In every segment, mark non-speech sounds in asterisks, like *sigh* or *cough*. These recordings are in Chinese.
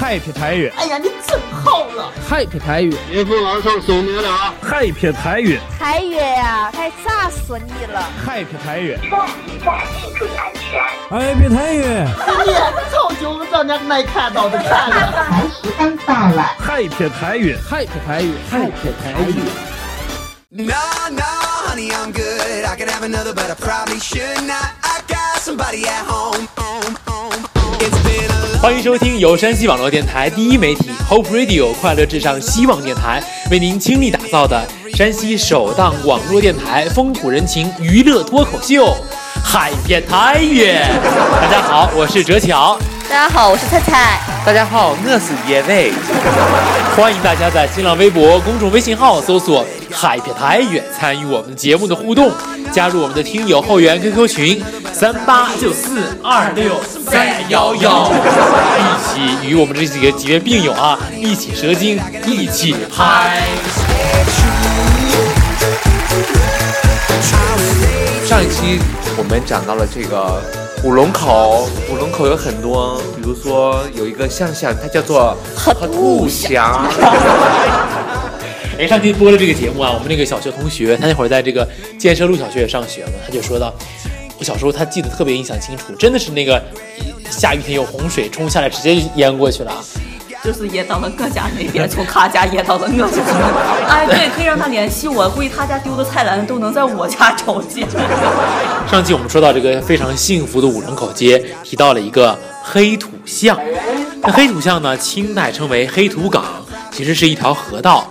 Happy 台语，哎呀，你真好了！Happy 台语，岳父晚上送你了。Happy 台语，台语呀，太炸死你了！Happy 台语，望一下，请注意安全。Happy 台语，你超久了，让人没看到的看了。台时间到了。Happy 台语，Happy 台语，Happy 台语。No, no, honey, I'm good. I could have another, but I probably should not. I got somebody at home. It's been a 欢迎收听由山西网络电台第一媒体 Hope Radio 快乐至上希望电台为您倾力打造的山西首档网络电台风土人情娱乐脱口秀《海边台语》。大家好，我是哲巧。大家好，我是菜菜。大家好，我是叶伟。欢迎大家在新浪微博、公众微信号搜索“海边台语”，参与我们节目的互动，加入我们的听友后援 QQ 群三八九四二六三幺幺，一起与我们这几个几位病友啊一起蛇精，一起嗨。上一期我们讲到了这个。五龙口，五龙口有很多，比如说有一个象象，它叫做河兔祥。*laughs* 哎，上期播了这个节目啊，我们那个小学同学，他那会儿在这个建设路小学也上学嘛，他就说到，我小时候他记得特别印象清楚，真的是那个下雨天有洪水冲下来，直接淹过去了。就是淹到了我家那边，从他家淹到了我家。哎，对，可以让他联系我，估计他家丢的菜篮都能在我家找见。上期我们说到这个非常幸福的五龙口街，提到了一个黑土巷。那黑土巷呢，清代称为黑土港，其实是一条河道。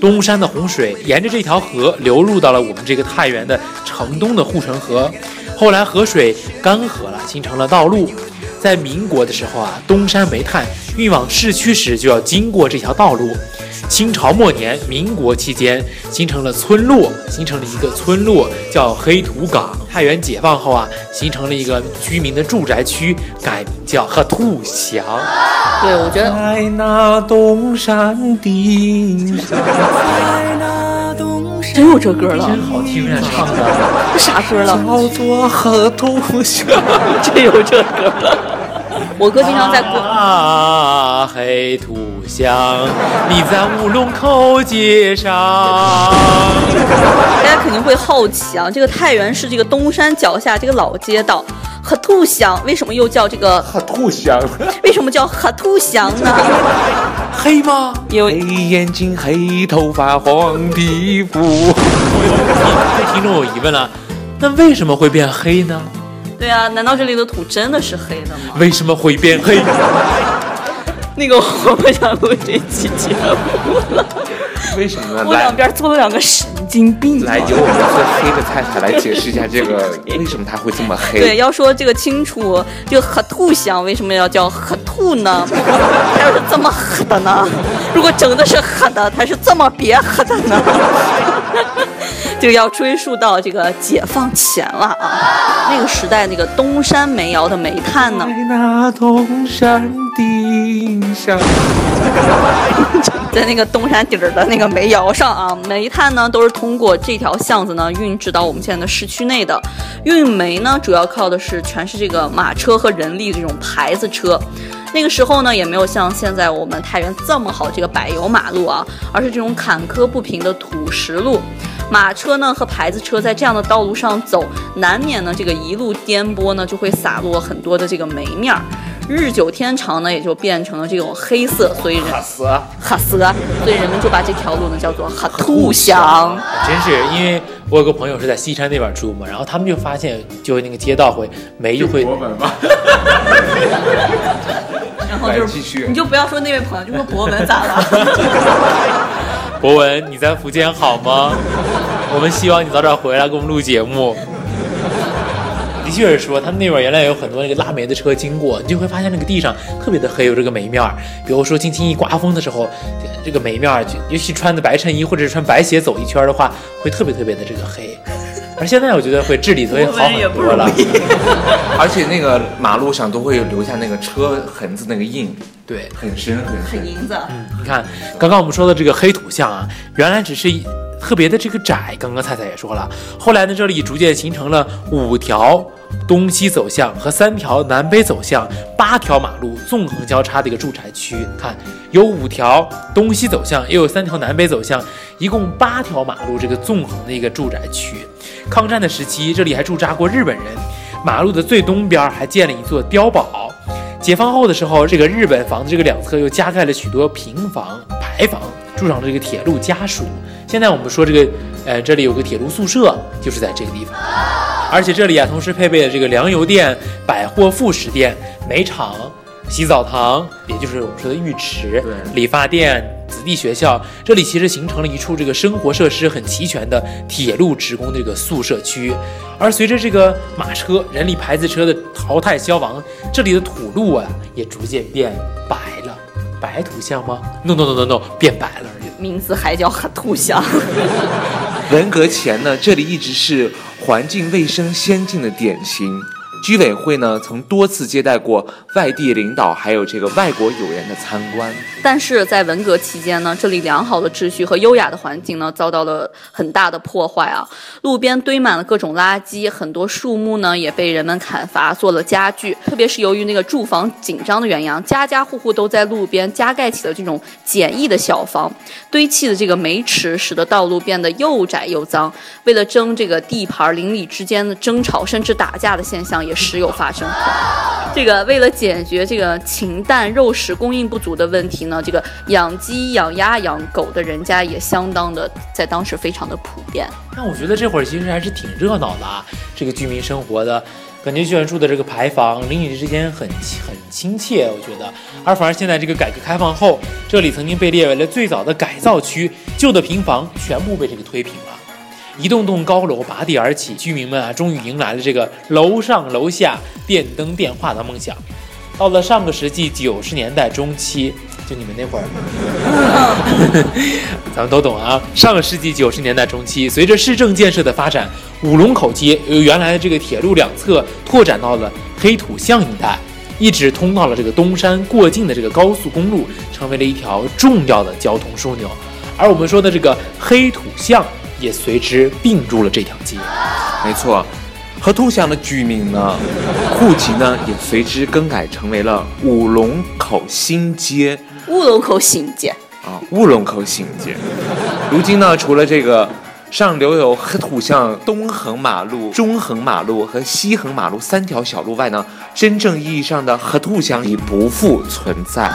东山的洪水沿着这条河流入到了我们这个太原的城东的护城河，后来河水干涸了，形成了道路。在民国的时候啊，东山煤炭运往市区时就要经过这条道路。清朝末年、民国期间形成了村落，形成了一个村落叫黑土岗。太原解放后啊，形成了一个居民的住宅区，改名叫河兔乡。对，我觉得在那东山顶上，真有这歌了，真好听啊！唱的这啥歌了？叫做河兔乡，*laughs* 真有这歌了。我哥经常在过啊，黑土乡，你在五龙口街上。大家肯定会好奇啊，这个太原市这个东山脚下这个老街道黑土乡，为什么又叫这个黑土乡？为什么叫黑土乡呢？*laughs* 黑吗？有黑眼睛、黑头发、黄皮肤。这听众有疑问了，那为什么会变黑呢？对啊，难道这里的土真的是黑的吗？为什么会变黑？*laughs* 那个我不想录这期节目了。为什么呢？我两边坐了两个神经病。来，由我们最黑的菜菜来解释一下这个 *laughs* 为什么它会这么黑。对，要说这个清楚，这个黑兔香为什么要叫黑兔呢？它要是这么黑的呢？如果真的是黑的，它是这么别黑的呢？就要追溯到这个解放前了啊！那个时代，那个东山煤窑的煤炭呢？在那东山顶上，*laughs* 在那个东山顶儿的那个煤窑上啊，煤炭呢都是通过这条巷子呢运至到我们现在的市区内的。运煤呢，主要靠的是全是这个马车和人力这种牌子车。那个时候呢，也没有像现在我们太原这么好这个柏油马路啊，而是这种坎坷不平的土石路。马车呢和牌子车在这样的道路上走，难免呢这个一路颠簸呢就会洒落很多的这个煤面儿，日久天长呢也就变成了这种黑色，所以人哈色，哈色，所以人们就把这条路呢叫做哈兔乡。真是，因为我有个朋友是在西山那边住嘛，然后他们就发现，就那个街道会煤就会。博文吗？*laughs* 然后就是，你就不要说那位朋友，就说博文咋了？*laughs* 博文，你在福建好吗？我们希望你早点回来给我们录节目。的确是说，他们那边原来有很多那个拉煤的车经过，你就会发现那个地上特别的黑，有这个煤面儿。比如说轻轻一刮风的时候，这个煤面儿，尤其穿的白衬衣或者是穿白鞋走一圈的话，会特别特别的这个黑。*laughs* 而现在我觉得会治理会好很多了，*laughs* 而且那个马路上都会留下那个车痕子那个印，对，很深很深。很银子。嗯，你看刚刚我们说的这个黑土巷啊，原来只是特别的这个窄。刚刚菜菜也说了，后来呢，这里逐渐形成了五条东西走向和三条南北走向、八条马路纵横交叉的一个住宅区。看，有五条东西走向，也有三条南北走向，一共八条马路这个纵横的一个住宅区。抗战的时期，这里还驻扎过日本人。马路的最东边还建了一座碉堡。解放后的时候，这个日本房子这个两侧又加盖了许多平房、牌房，住上了这个铁路家属。现在我们说这个，呃，这里有个铁路宿舍，就是在这个地方。而且这里啊，同时配备了这个粮油店、百货副食店、煤厂、洗澡堂，也就是我们说的浴池、理发店、子弟学校。这里其实形成了一处这个生活设施很齐全的铁路职工的这个宿舍区。而随着这个马车、人力牌子车的淘汰消亡，这里的土路啊也逐渐变白了。白土巷吗？no no no no no，变白了而已。名字还叫黑土巷。文革前呢，这里一直是环境卫生先进的典型。居委会呢，曾多次接待过外地领导，还有这个外国友人的参观。但是在文革期间呢，这里良好的秩序和优雅的环境呢，遭到了很大的破坏啊！路边堆满了各种垃圾，很多树木呢也被人们砍伐做了家具。特别是由于那个住房紧张的原因，家家户户都在路边加盖起了这种简易的小房，堆砌的这个煤池使得道路变得又窄又脏。为了争这个地盘，邻里之间的争吵甚至打架的现象也时有发生。这个为了解决这个禽蛋肉食供应不足的问题呢，这个养鸡、养鸭、养狗的人家也相当的在当时非常的普遍。那我觉得这会儿其实还是挺热闹的啊，这个居民生活的感觉，居然住的这个牌坊，邻里之间很很亲切。我觉得，而反而现在这个改革开放后，这里曾经被列为了最早的改造区，旧的平房全部被这个推平了。一栋栋高楼拔地而起，居民们啊，终于迎来了这个楼上楼下、电灯电话的梦想。到了上个世纪九十年代中期，就你们那会儿，*laughs* 咱们都懂啊。上个世纪九十年代中期，随着市政建设的发展，五龙口街由原来的这个铁路两侧拓展到了黑土巷一带，一直通到了这个东山过境的这个高速公路，成为了一条重要的交通枢纽。而我们说的这个黑土巷。也随之并入了这条街，没错，河兔乡的居民呢，户籍呢也随之更改成为了五龙口新街。乌龙口新街啊，乌龙口新街。如今呢，除了这个上留有河土巷东横马路、中横马路和西横马路三条小路外呢，真正意义上的河兔乡已不复存在。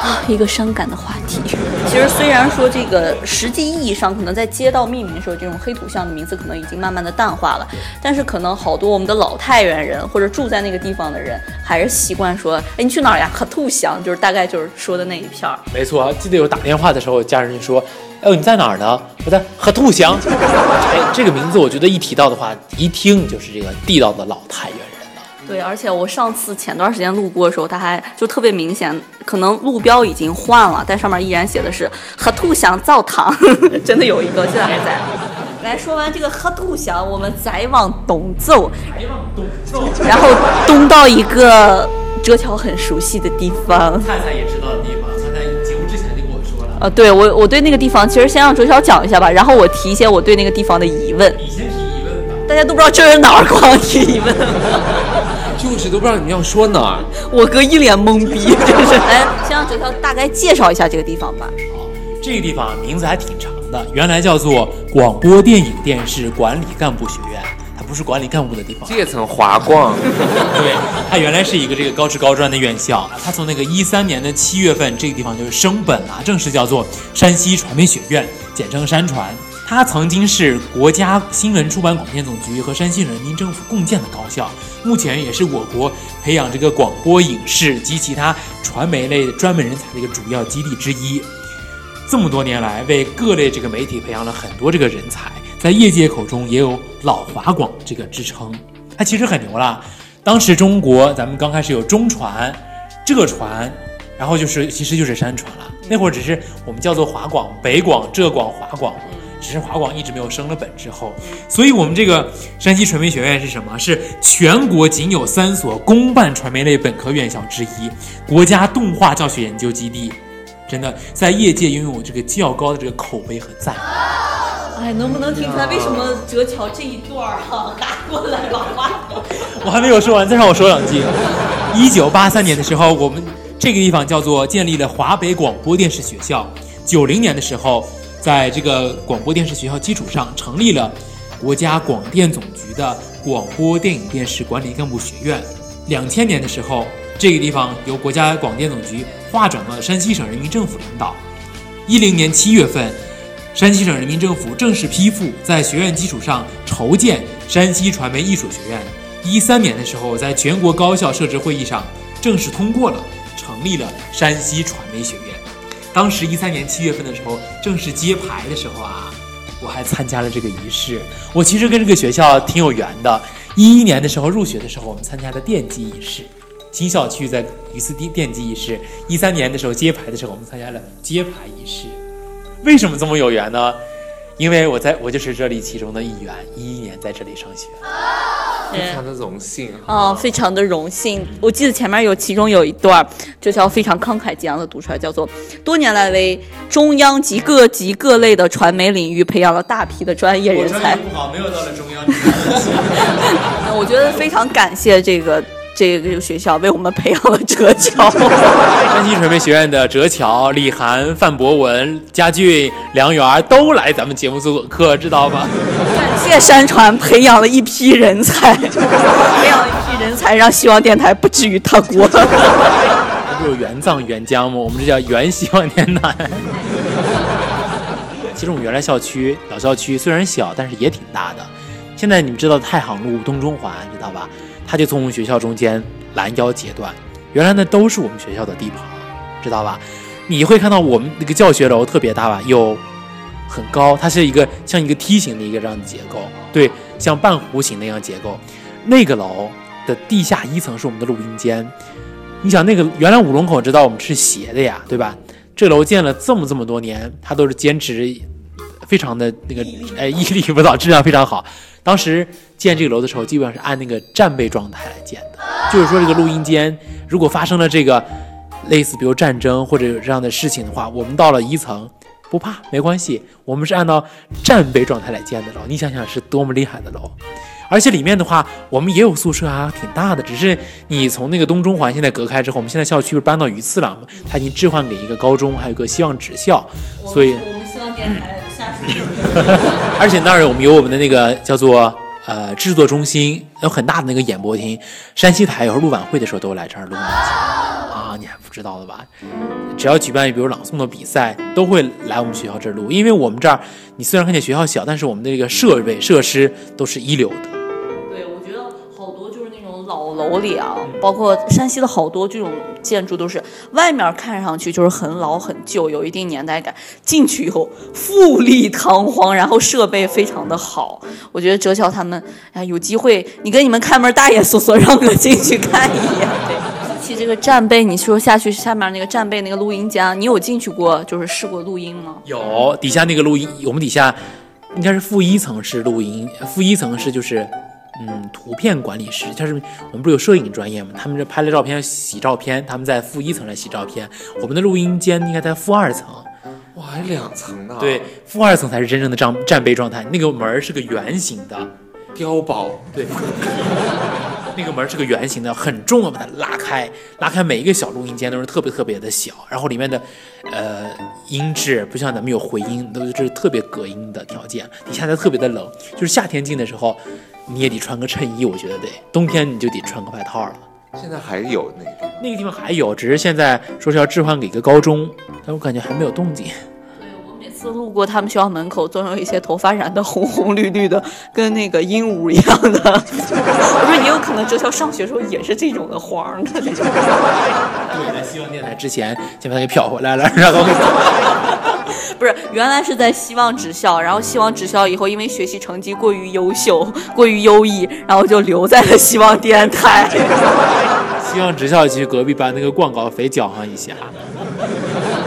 啊，一个伤感的话题。其实虽然说这个实际意义上，可能在街道命名的时候，这种黑土巷的名字可能已经慢慢的淡化了，但是可能好多我们的老太原人或者住在那个地方的人，还是习惯说，哎，你去哪儿呀？黑土乡，就是大概就是说的那一片儿。没错，记得有打电话的时候，家人就说，哎，你在哪儿呢？我在黑土乡。哎，这个名字我觉得一提到的话，一听就是这个地道的老太原人。对，而且我上次前段时间路过的时候，他还就特别明显，可能路标已经换了，但上面依然写的是“河兔乡灶堂”，*laughs* 真的有一个，现在还在。来说完这个河兔乡，我们再往东走，然后东到一个哲桥很熟悉的地方。灿灿也知道的地方，灿灿节目之前就跟我说了。啊，对我我对那个地方，其实先让哲桥讲一下吧，然后我提一些我对那个地方的疑问。你先提疑问吧。大家都不知道这是哪儿，光提疑问。就是都不知道你们要说哪儿，我哥一脸懵逼，*laughs* 就是。来，先让九条大概介绍一下这个地方吧。好，这个地方名字还挺长的，原来叫做广播电影电视管理干部学院，它不是管理干部的地方。这层华光，*laughs* 对，它原来是一个这个高职高专的院校。它从那个一三年的七月份，这个地方就是升本了，正式叫做山西传媒学院，简称山传。它曾经是国家新闻出版广电总局和山西人民政府共建的高校，目前也是我国培养这个广播影视及其他传媒类专门人才的一个主要基地之一。这么多年来，为各类这个媒体培养了很多这个人才，在业界口中也有“老华广”这个之称。它其实很牛了。当时中国咱们刚开始有中传、浙传，然后就是其实就是山传了。那会儿只是我们叫做华广、北广、浙广、华广。只是华广一直没有升了本之后，所以我们这个山西传媒学院是什么？是全国仅有三所公办传媒类本科院校之一，国家动画教学研究基地，真的在业界拥有这个较高的这个口碑和赞誉。哎，能不能听出来为什么哲桥这一段儿哈打过来了话筒？*laughs* 我还没有说完，再让我说两句。一九八三年的时候，我们这个地方叫做建立了华北广播电视学校。九零年的时候，在这个广播电视学校基础上，成立了国家广电总局的广播电影电视管理干部学院。两千年的时候，这个地方由国家广电总局划转到山西省人民政府领导。一零年七月份，山西省人民政府正式批复，在学院基础上筹建山西传媒艺术学院。一三年的时候，在全国高校设置会议上正式通过了，成立了山西传媒学院。当时一三年七月份的时候，正式揭牌的时候啊，我还参加了这个仪式。我其实跟这个学校挺有缘的。一一年的时候入学的时候，我们参加的奠基仪式，新校区在一次奠奠基仪式。一三年的时候揭牌的时候，我们参加了揭牌仪式。为什么这么有缘呢？因为我在我就是这里其中的一员，一一年在这里上学。非常的荣幸啊，非常的荣幸。我记得前面有其中有一段，这条非常慷慨激昂的读出来，叫做“多年来为中央及各级各类的传媒领域培养了大批的专业人才”。不好，没有到了中央。我觉得非常感谢这个这个学校为我们培养了哲桥。山西传媒学院的哲桥、李涵、范博文、佳俊、梁媛都来咱们节目做客，知道吧？谢山传培养了一批人才，培养了一批人才，让希望电台不至于塌锅。这不有援藏援疆吗？我们这叫援希望电台。*laughs* 其实我们原来校区老校区虽然小，但是也挺大的。现在你们知道太行路东中环知道吧？它就从我们学校中间拦腰截断。原来那都是我们学校的地盘，知道吧？你会看到我们那个教学楼特别大吧？有。很高，它是一个像一个梯形的一个这样的结构，对，像半弧形那样结构。那个楼的地下一层是我们的录音间。你想，那个原来五龙口知道我们是斜的呀，对吧？这楼建了这么这么多年，它都是坚持非常的那个，呃，屹立不倒，质量非常好。当时建这个楼的时候，基本上是按那个战备状态来建的，就是说这个录音间如果发生了这个类似比如战争或者有这样的事情的话，我们到了一层。不怕，没关系，我们是按照战备状态来建的楼。你想想是多么厉害的楼，而且里面的话，我们也有宿舍啊，挺大的。只是你从那个东中环现在隔开之后，我们现在校区不是搬到榆次了吗？它已经置换给一个高中，还有个希望职校，所以我们希望电台下属。*laughs* 而且那儿我们有我们的那个叫做呃制作中心，有很大的那个演播厅，山西台有时候录晚会的时候都来这儿录啊，你还不知道的吧？只要举办比如朗诵的比赛，都会来我们学校这儿录，因为我们这儿你虽然看见学校小，但是我们的这个设备设施都是一流的。对，我觉得好多就是那种老楼里啊，包括山西的好多这种建筑都是外面看上去就是很老很旧，有一定年代感，进去以后富丽堂皇，然后设备非常的好。我觉得哲桥他们哎，有机会你跟你们开门大爷 *laughs* 说说让我进去看一眼。对。起这个战备，你说下去下面那个战备那个录音间，你有进去过，就是试过录音吗？有，底下那个录音，我们底下应该是负一层是录音，负一层是就是嗯图片管理室，就是我们不是有摄影专业吗？他们这拍了照片洗照片，他们在负一层来洗照片，我们的录音间应该在负二层。哇，还两层呢？对，负二层才是真正的战战备状态，那个门是个圆形的，碉堡。对。*laughs* 那个门是个圆形的，很重啊，把它拉开，拉开每一个小录音间都是特别特别的小，然后里面的，呃，音质不像咱们有回音，都是特别隔音的条件。底下它特别的冷，就是夏天进的时候，你也得穿个衬衣，我觉得得；冬天你就得穿个外套了。现在还有那个那个地方还有，只是现在说是要置换给一个高中，但我感觉还没有动静。次路过他们学校门口，总有一些头发染得红红绿绿的，跟那个鹦鹉一样的。*laughs* 我说也有可能哲桥上学时候也是这种的黄的那种。对，在希望电台之前先把它给漂回来了，然后 *laughs* 不是原来是在希望职校，然后希望职校以后因为学习成绩过于优秀、过于优异，然后就留在了希望电台。*laughs* 希望职校去隔壁把那个广告费交上一下。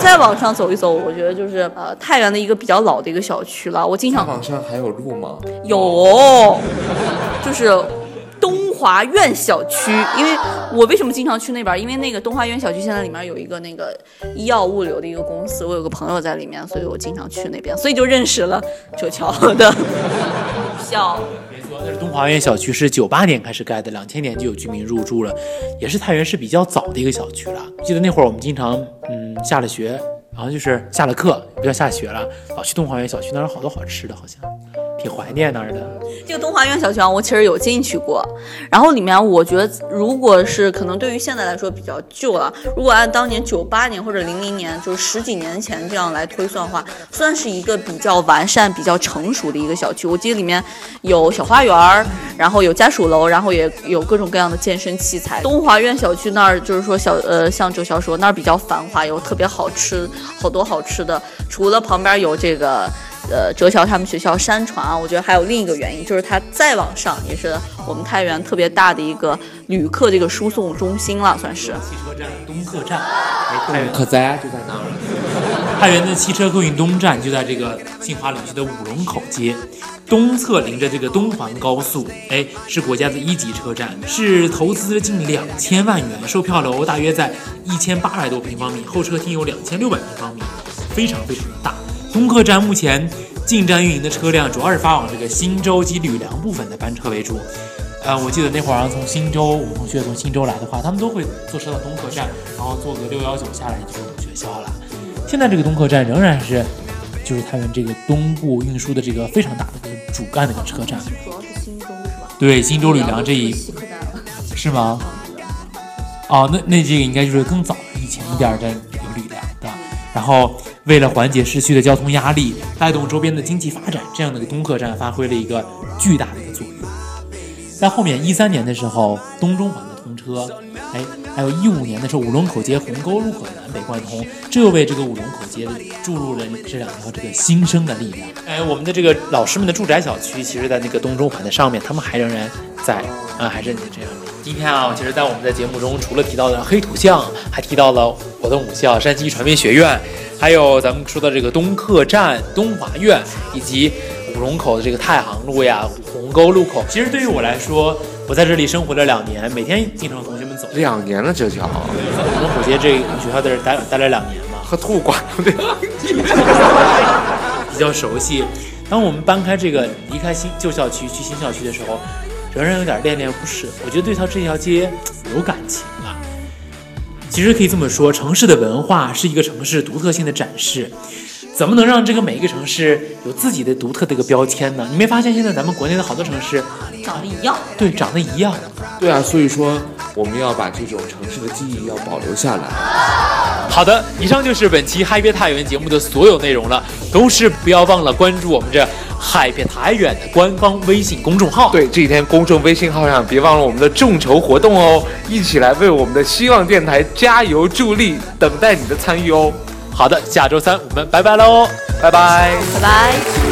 再往上走一走，我觉得就是呃太原的一个比较老的一个小区了。我经常往上还有路吗？有，就是东华苑小区。因为我为什么经常去那边？因为那个东华苑小区现在里面有一个那个医药物流的一个公司，我有个朋友在里面，所以我经常去那边，所以就认识了九桥的校。*laughs* 没错，那是东华苑小区，是九八年开始盖的，两千年就有居民入住了，也是太原市比较早的一个小区了。记得那会儿我们经常，嗯，下了学，然后就是下了课，不要下学了，老去东华苑小区，那儿有好多好吃的，好像挺怀念那儿的。这个东华苑小区啊，我其实有进去过，然后里面我觉得，如果是可能对于现在来说比较旧了，如果按当年九八年或者零零年，就是十几年前这样来推算的话，算是一个比较完善、比较成熟的一个小区。我记得里面有小花园儿，然后有家属楼，然后也有各种各样的健身器材。东华苑小区那儿就是说小呃，像周潇说那儿比较繁华，有特别好吃，好多好吃的。除了旁边有这个。呃，哲桥他们学校山传啊，我觉得还有另一个原因，就是它再往上也是我们太原特别大的一个旅客这个输送中心了，算是。汽车站东客站，太原可在就在那儿。太原的汽车客运东站就在这个杏花岭区的五龙口街，东侧临着这个东环高速，哎，是国家的一级车站，是投资近两千万元，售票楼大约在一千八百多平方米，候车厅有两千六百平方米，非常非常的大。东客站目前进站运营的车辆主要是发往这个新洲及吕梁部分的班车为主。呃，我记得那会儿从新洲，我们同学从新州来的话，他们都会坐车到东客站，然后坐个六幺九下来就是我们学校了。现在这个东客站仍然是就是他们这个东部运输的这个非常大的一个主干的一个车站。主要是新洲是吧？对，新洲吕梁这一是吗？哦，那那这个应该就是更早以前一点的有吕梁的，然后。为了缓解市区的交通压力，带动周边的经济发展，这样的一个东客站发挥了一个巨大的一个作用。在后面一三年的时候，东中环的通车，哎，还有一五年的时候，五龙口街鸿沟路口的南北贯通，这又为这个五龙口街注入了这两条这个新生的力量。哎，我们的这个老师们的住宅小区，其实在那个东中环的上面，他们还仍然在，啊，还是你这样的。今天啊，其实，在我们的节目中，除了提到的黑土巷，还提到了我的母校山西传媒学院。还有咱们说的这个东客站、东华苑，以及五龙口的这个太行路呀、鸿沟路口。其实对于我来说，我在这里生活了两年，每天经常和同学们走。两年了，这叫。五龙口街这学校在这待待了两年嘛，和吐管对，比较熟悉。当我们搬开这个离开新旧校区去新校区的时候，仍然有点恋恋不舍。我觉得对他这条街有感情啊。其实可以这么说，城市的文化是一个城市独特性的展示。怎么能让这个每一个城市有自己的独特的一个标签呢？你没发现现在咱们国内的好多城市长得一样？对，长得一样。对啊，所以说我们要把这种城市的记忆要保留下来。好的，以上就是本期嗨别太原节目的所有内容了。同时不要忘了关注我们这嗨别太原的官方微信公众号。对，这几天公众微信号上别忘了我们的众筹活动哦，一起来为我们的希望电台加油助力，等待你的参与哦。好的，下周三我们拜拜喽，拜拜，拜拜。